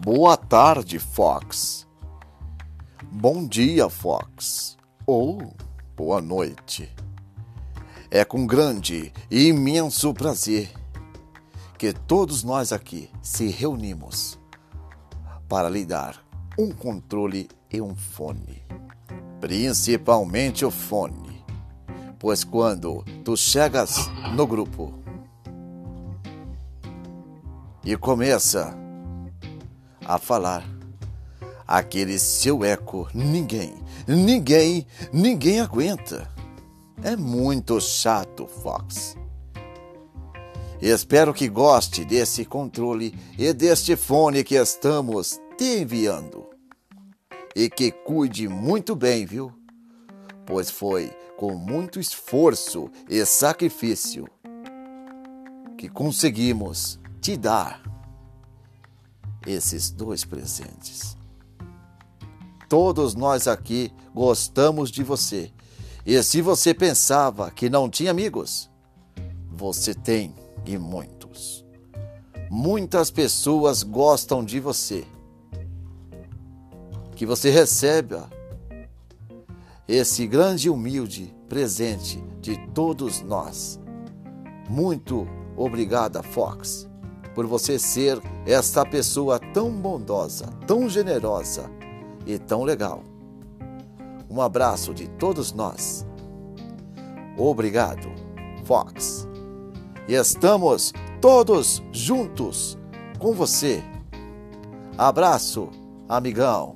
Boa tarde, Fox. Bom dia, Fox. Ou boa noite. É com grande e imenso prazer que todos nós aqui se reunimos para lhe dar um controle e um fone. Principalmente o fone, pois quando tu chegas no grupo e começa a falar, aquele seu eco, ninguém, ninguém, ninguém aguenta. É muito chato, Fox. Espero que goste desse controle e deste fone que estamos te enviando. E que cuide muito bem, viu? Pois foi com muito esforço e sacrifício que conseguimos te dar esses dois presentes. Todos nós aqui gostamos de você. E se você pensava que não tinha amigos, você tem e muitos. Muitas pessoas gostam de você. Que você receba esse grande e humilde presente de todos nós. Muito obrigada, Fox por você ser esta pessoa tão bondosa, tão generosa e tão legal. Um abraço de todos nós. Obrigado, Fox. E estamos todos juntos com você. Abraço, amigão.